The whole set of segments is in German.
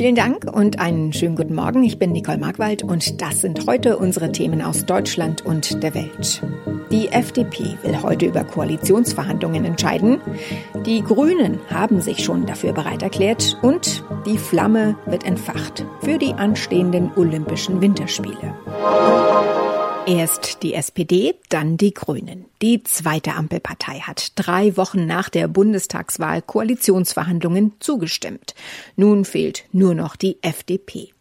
Vielen Dank und einen schönen guten Morgen. Ich bin Nicole Markwald und das sind heute unsere Themen aus Deutschland und der Welt. Die FDP will heute über Koalitionsverhandlungen entscheiden. Die Grünen haben sich schon dafür bereit erklärt und die Flamme wird entfacht für die anstehenden Olympischen Winterspiele. Erst die SPD, dann die Grünen. Die zweite Ampelpartei hat drei Wochen nach der Bundestagswahl Koalitionsverhandlungen zugestimmt. Nun fehlt nur noch die FDP.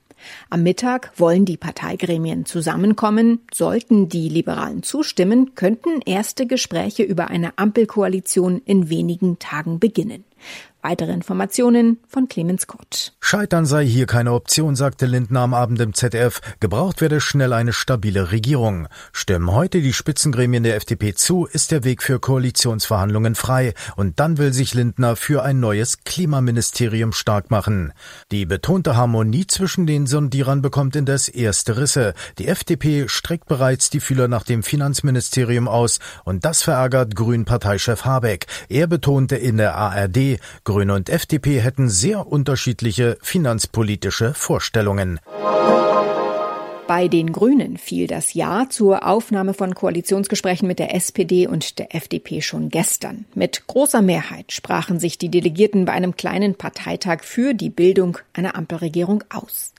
Am Mittag wollen die Parteigremien zusammenkommen. Sollten die Liberalen zustimmen, könnten erste Gespräche über eine Ampelkoalition in wenigen Tagen beginnen. Weitere Informationen von Clemens Kurt. Scheitern sei hier keine Option, sagte Lindner am Abend im ZDF. Gebraucht werde schnell eine stabile Regierung. Stimmen heute die Spitzengremien der FDP zu, ist der Weg für Koalitionsverhandlungen frei. Und dann will sich Lindner für ein neues Klimaministerium stark machen. Die betonte Harmonie zwischen den Sondierern bekommt indes erste Risse. Die FDP streckt bereits die Fühler nach dem Finanzministerium aus. Und das verärgert Grünen-Parteichef Habeck. Er betonte in der ARD, Grüne und FDP hätten sehr unterschiedliche finanzpolitische Vorstellungen. Bei den Grünen fiel das Ja zur Aufnahme von Koalitionsgesprächen mit der SPD und der FDP schon gestern. Mit großer Mehrheit sprachen sich die Delegierten bei einem kleinen Parteitag für die Bildung einer Ampelregierung aus.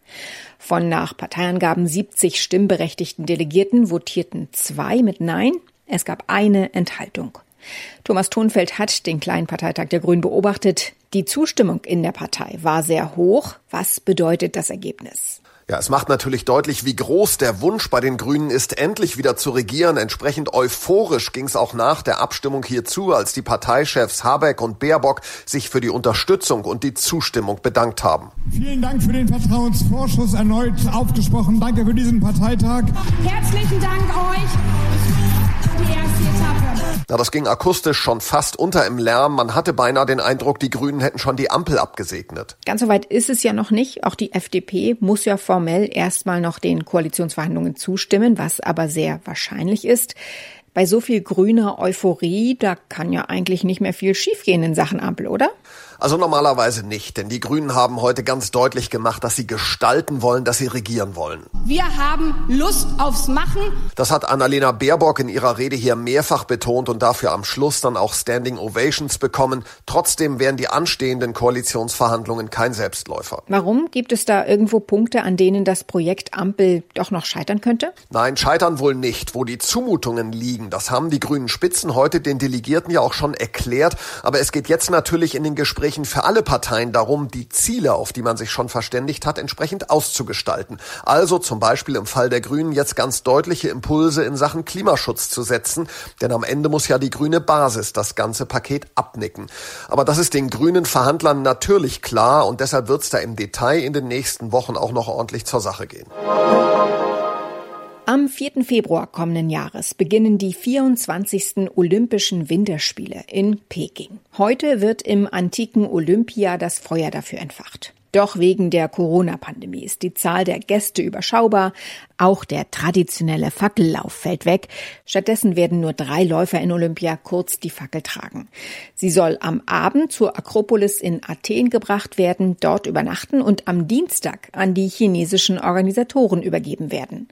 Von nach Parteiangaben 70 stimmberechtigten Delegierten votierten zwei mit Nein. Es gab eine Enthaltung. Thomas Thunfeld hat den kleinen Parteitag der Grünen beobachtet. Die Zustimmung in der Partei war sehr hoch. Was bedeutet das Ergebnis? Ja, es macht natürlich deutlich, wie groß der Wunsch bei den Grünen ist, endlich wieder zu regieren. Entsprechend euphorisch ging es auch nach der Abstimmung hierzu, als die Parteichefs Habeck und Baerbock sich für die Unterstützung und die Zustimmung bedankt haben. Vielen Dank für den Vertrauensvorschuss erneut aufgesprochen. Danke für diesen Parteitag. Herzlichen Dank euch. Na, das ging akustisch schon fast unter im Lärm. Man hatte beinahe den Eindruck, die Grünen hätten schon die Ampel abgesegnet. Ganz so weit ist es ja noch nicht. Auch die FDP muss ja formell erstmal noch den Koalitionsverhandlungen zustimmen, was aber sehr wahrscheinlich ist. Bei so viel grüner Euphorie, da kann ja eigentlich nicht mehr viel schiefgehen in Sachen Ampel, oder? Also normalerweise nicht, denn die Grünen haben heute ganz deutlich gemacht, dass sie gestalten wollen, dass sie regieren wollen. Wir haben Lust aufs Machen. Das hat Annalena Baerbock in ihrer Rede hier mehrfach betont und dafür am Schluss dann auch Standing Ovations bekommen. Trotzdem wären die anstehenden Koalitionsverhandlungen kein Selbstläufer. Warum? Gibt es da irgendwo Punkte, an denen das Projekt Ampel doch noch scheitern könnte? Nein, scheitern wohl nicht. Wo die Zumutungen liegen, das haben die grünen Spitzen heute den Delegierten ja auch schon erklärt. Aber es geht jetzt natürlich in den Gesprächen Gesprächen für alle Parteien darum, die Ziele, auf die man sich schon verständigt hat, entsprechend auszugestalten. Also zum Beispiel im Fall der Grünen jetzt ganz deutliche Impulse in Sachen Klimaschutz zu setzen, denn am Ende muss ja die grüne Basis das ganze Paket abnicken. Aber das ist den grünen Verhandlern natürlich klar und deshalb wird es da im Detail in den nächsten Wochen auch noch ordentlich zur Sache gehen. Am 4. Februar kommenden Jahres beginnen die 24. Olympischen Winterspiele in Peking. Heute wird im antiken Olympia das Feuer dafür entfacht. Doch wegen der Corona-Pandemie ist die Zahl der Gäste überschaubar. Auch der traditionelle Fackellauf fällt weg. Stattdessen werden nur drei Läufer in Olympia kurz die Fackel tragen. Sie soll am Abend zur Akropolis in Athen gebracht werden, dort übernachten und am Dienstag an die chinesischen Organisatoren übergeben werden.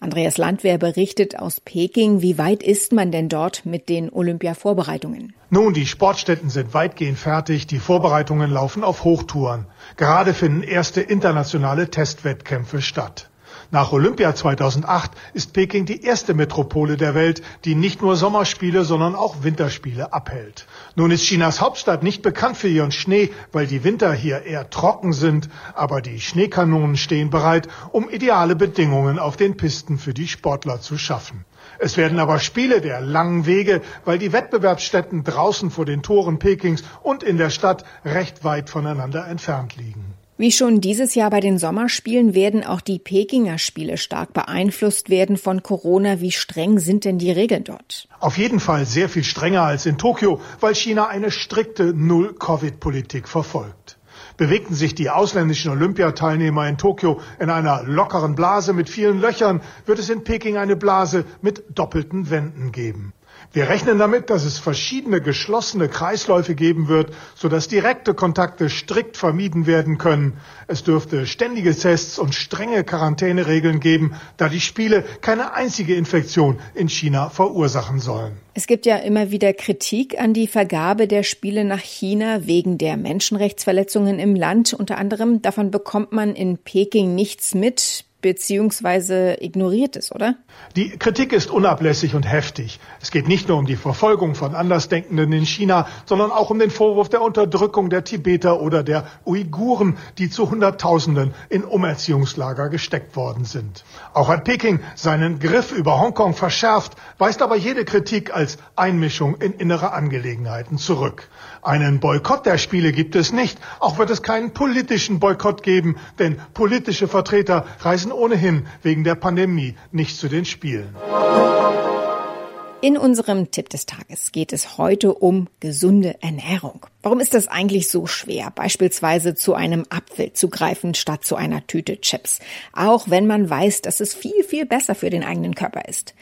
Andreas Landwehr berichtet aus Peking. Wie weit ist man denn dort mit den Olympia-Vorbereitungen? Nun, die Sportstätten sind weitgehend fertig. Die Vorbereitungen laufen auf Hochtouren. Gerade finden erste internationale Testwettkämpfe statt. Nach Olympia 2008 ist Peking die erste Metropole der Welt, die nicht nur Sommerspiele, sondern auch Winterspiele abhält. Nun ist Chinas Hauptstadt nicht bekannt für ihren Schnee, weil die Winter hier eher trocken sind, aber die Schneekanonen stehen bereit, um ideale Bedingungen auf den Pisten für die Sportler zu schaffen. Es werden aber Spiele der langen Wege, weil die Wettbewerbsstätten draußen vor den Toren Pekings und in der Stadt recht weit voneinander entfernt liegen. Wie schon dieses Jahr bei den Sommerspielen werden auch die Pekinger Spiele stark beeinflusst werden von Corona. Wie streng sind denn die Regeln dort? Auf jeden Fall sehr viel strenger als in Tokio, weil China eine strikte Null-Covid-Politik verfolgt. Bewegten sich die ausländischen Olympiateilnehmer in Tokio in einer lockeren Blase mit vielen Löchern, wird es in Peking eine Blase mit doppelten Wänden geben. Wir rechnen damit, dass es verschiedene geschlossene Kreisläufe geben wird, sodass direkte Kontakte strikt vermieden werden können. Es dürfte ständige Tests und strenge Quarantäneregeln geben, da die Spiele keine einzige Infektion in China verursachen sollen. Es gibt ja immer wieder Kritik an die Vergabe der Spiele nach China wegen der Menschenrechtsverletzungen im Land. Unter anderem davon bekommt man in Peking nichts mit beziehungsweise ignoriert es, oder? Die Kritik ist unablässig und heftig. Es geht nicht nur um die Verfolgung von Andersdenkenden in China, sondern auch um den Vorwurf der Unterdrückung der Tibeter oder der Uiguren, die zu Hunderttausenden in Umerziehungslager gesteckt worden sind. Auch hat Peking seinen Griff über Hongkong verschärft, weist aber jede Kritik als Einmischung in innere Angelegenheiten zurück. Einen Boykott der Spiele gibt es nicht. Auch wird es keinen politischen Boykott geben, denn politische Vertreter reisen ohnehin wegen der Pandemie nicht zu den Spielen. In unserem Tipp des Tages geht es heute um gesunde Ernährung. Warum ist das eigentlich so schwer, beispielsweise zu einem Apfel zu greifen statt zu einer Tüte Chips? Auch wenn man weiß, dass es viel, viel besser für den eigenen Körper ist.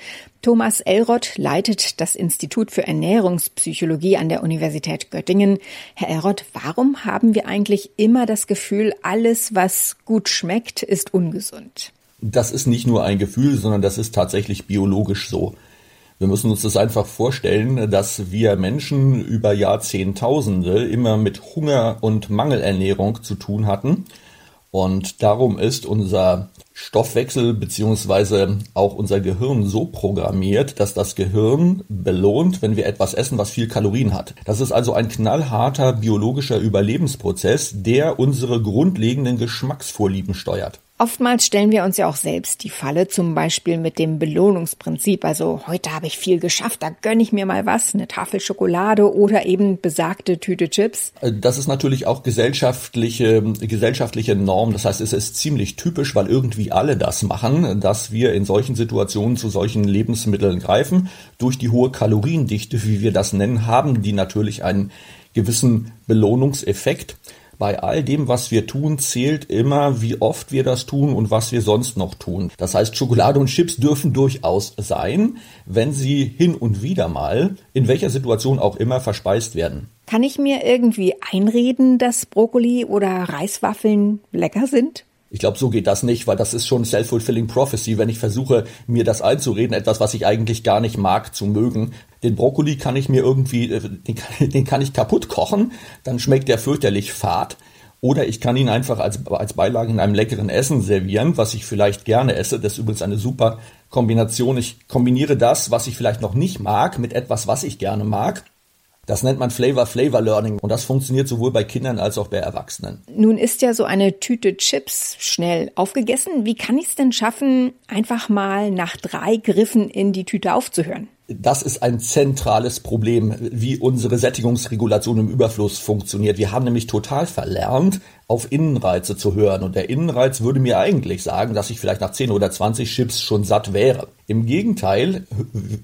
Thomas Elrod leitet das Institut für Ernährungspsychologie an der Universität Göttingen. Herr Elrod, warum haben wir eigentlich immer das Gefühl, alles, was gut schmeckt, ist ungesund? Das ist nicht nur ein Gefühl, sondern das ist tatsächlich biologisch so. Wir müssen uns das einfach vorstellen, dass wir Menschen über Jahrzehntausende immer mit Hunger und Mangelernährung zu tun hatten. Und darum ist unser Stoffwechsel beziehungsweise auch unser Gehirn so programmiert, dass das Gehirn belohnt, wenn wir etwas essen, was viel Kalorien hat. Das ist also ein knallharter biologischer Überlebensprozess, der unsere grundlegenden Geschmacksvorlieben steuert. Oftmals stellen wir uns ja auch selbst die Falle, zum Beispiel mit dem Belohnungsprinzip. Also heute habe ich viel geschafft, da gönne ich mir mal was, eine Tafel Schokolade oder eben besagte Tüte Chips. Das ist natürlich auch gesellschaftliche, gesellschaftliche Norm. Das heißt, es ist ziemlich typisch, weil irgendwie alle das machen, dass wir in solchen Situationen zu solchen Lebensmitteln greifen. Durch die hohe Kaloriendichte, wie wir das nennen, haben die natürlich einen gewissen Belohnungseffekt bei all dem, was wir tun, zählt immer, wie oft wir das tun und was wir sonst noch tun. Das heißt, Schokolade und Chips dürfen durchaus sein, wenn sie hin und wieder mal, in welcher Situation auch immer, verspeist werden. Kann ich mir irgendwie einreden, dass Brokkoli oder Reiswaffeln lecker sind? Ich glaube, so geht das nicht, weil das ist schon self-fulfilling prophecy, wenn ich versuche, mir das einzureden, etwas, was ich eigentlich gar nicht mag, zu mögen. Den Brokkoli kann ich mir irgendwie, äh, den kann, den kann ich kaputt kochen, dann schmeckt der fürchterlich fad. Oder ich kann ihn einfach als, als Beilage in einem leckeren Essen servieren, was ich vielleicht gerne esse. Das ist übrigens eine super Kombination. Ich kombiniere das, was ich vielleicht noch nicht mag, mit etwas, was ich gerne mag. Das nennt man Flavor Flavor Learning und das funktioniert sowohl bei Kindern als auch bei Erwachsenen. Nun ist ja so eine Tüte Chips schnell aufgegessen. Wie kann ich es denn schaffen, einfach mal nach drei Griffen in die Tüte aufzuhören? Das ist ein zentrales Problem, wie unsere Sättigungsregulation im Überfluss funktioniert. Wir haben nämlich total verlernt, auf Innenreize zu hören. Und der Innenreiz würde mir eigentlich sagen, dass ich vielleicht nach 10 oder 20 Chips schon satt wäre. Im Gegenteil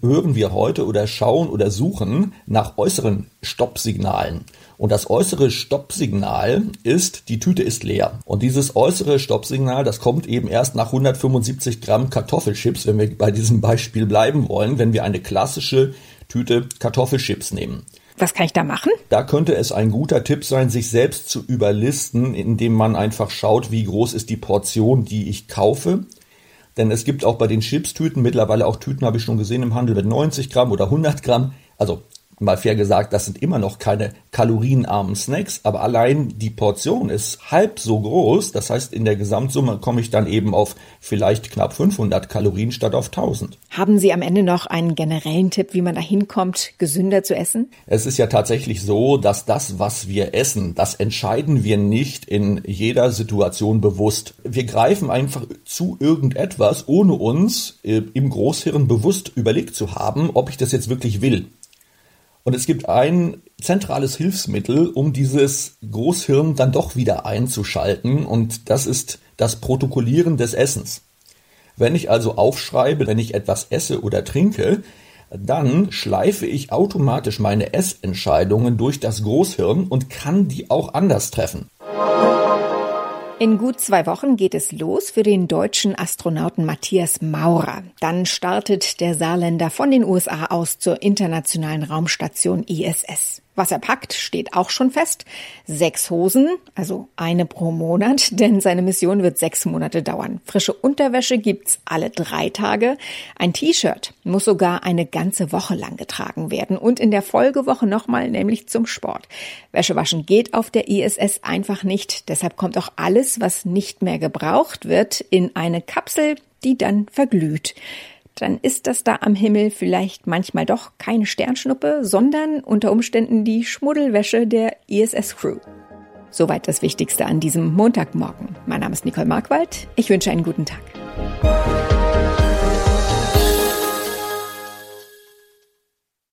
hören wir heute oder schauen oder suchen nach äußeren Stoppsignalen. Und das äußere Stoppsignal ist, die Tüte ist leer. Und dieses äußere Stoppsignal, das kommt eben erst nach 175 Gramm Kartoffelchips, wenn wir bei diesem Beispiel bleiben wollen, wenn wir eine klassische Tüte Kartoffelchips nehmen. Was kann ich da machen? Da könnte es ein guter Tipp sein, sich selbst zu überlisten, indem man einfach schaut, wie groß ist die Portion, die ich kaufe. Denn es gibt auch bei den Chipstüten mittlerweile auch Tüten, habe ich schon gesehen im Handel mit 90 Gramm oder 100 Gramm. Also mal fair gesagt, das sind immer noch keine kalorienarmen Snacks, aber allein die Portion ist halb so groß. Das heißt, in der Gesamtsumme komme ich dann eben auf vielleicht knapp 500 Kalorien statt auf 1000. Haben Sie am Ende noch einen generellen Tipp, wie man da hinkommt, gesünder zu essen? Es ist ja tatsächlich so, dass das, was wir essen, das entscheiden wir nicht in jeder Situation bewusst. Wir greifen einfach zu irgendetwas, ohne uns äh, im Großhirn bewusst überlegt zu haben, ob ich das jetzt wirklich will. Und es gibt ein zentrales Hilfsmittel, um dieses Großhirn dann doch wieder einzuschalten. Und das ist das Protokollieren des Essens. Wenn ich also aufschreibe, wenn ich etwas esse oder trinke, dann schleife ich automatisch meine Essentscheidungen durch das Großhirn und kann die auch anders treffen. In gut zwei Wochen geht es los für den deutschen Astronauten Matthias Maurer. Dann startet der Saarländer von den USA aus zur internationalen Raumstation ISS. Was er packt, steht auch schon fest. Sechs Hosen, also eine pro Monat, denn seine Mission wird sechs Monate dauern. Frische Unterwäsche gibt's alle drei Tage. Ein T-Shirt muss sogar eine ganze Woche lang getragen werden und in der Folgewoche nochmal, nämlich zum Sport. Wäschewaschen geht auf der ISS einfach nicht. Deshalb kommt auch alles, was nicht mehr gebraucht wird, in eine Kapsel, die dann verglüht dann ist das da am Himmel vielleicht manchmal doch keine Sternschnuppe, sondern unter Umständen die Schmuddelwäsche der ISS-Crew. Soweit das Wichtigste an diesem Montagmorgen. Mein Name ist Nicole Markwald. Ich wünsche einen guten Tag.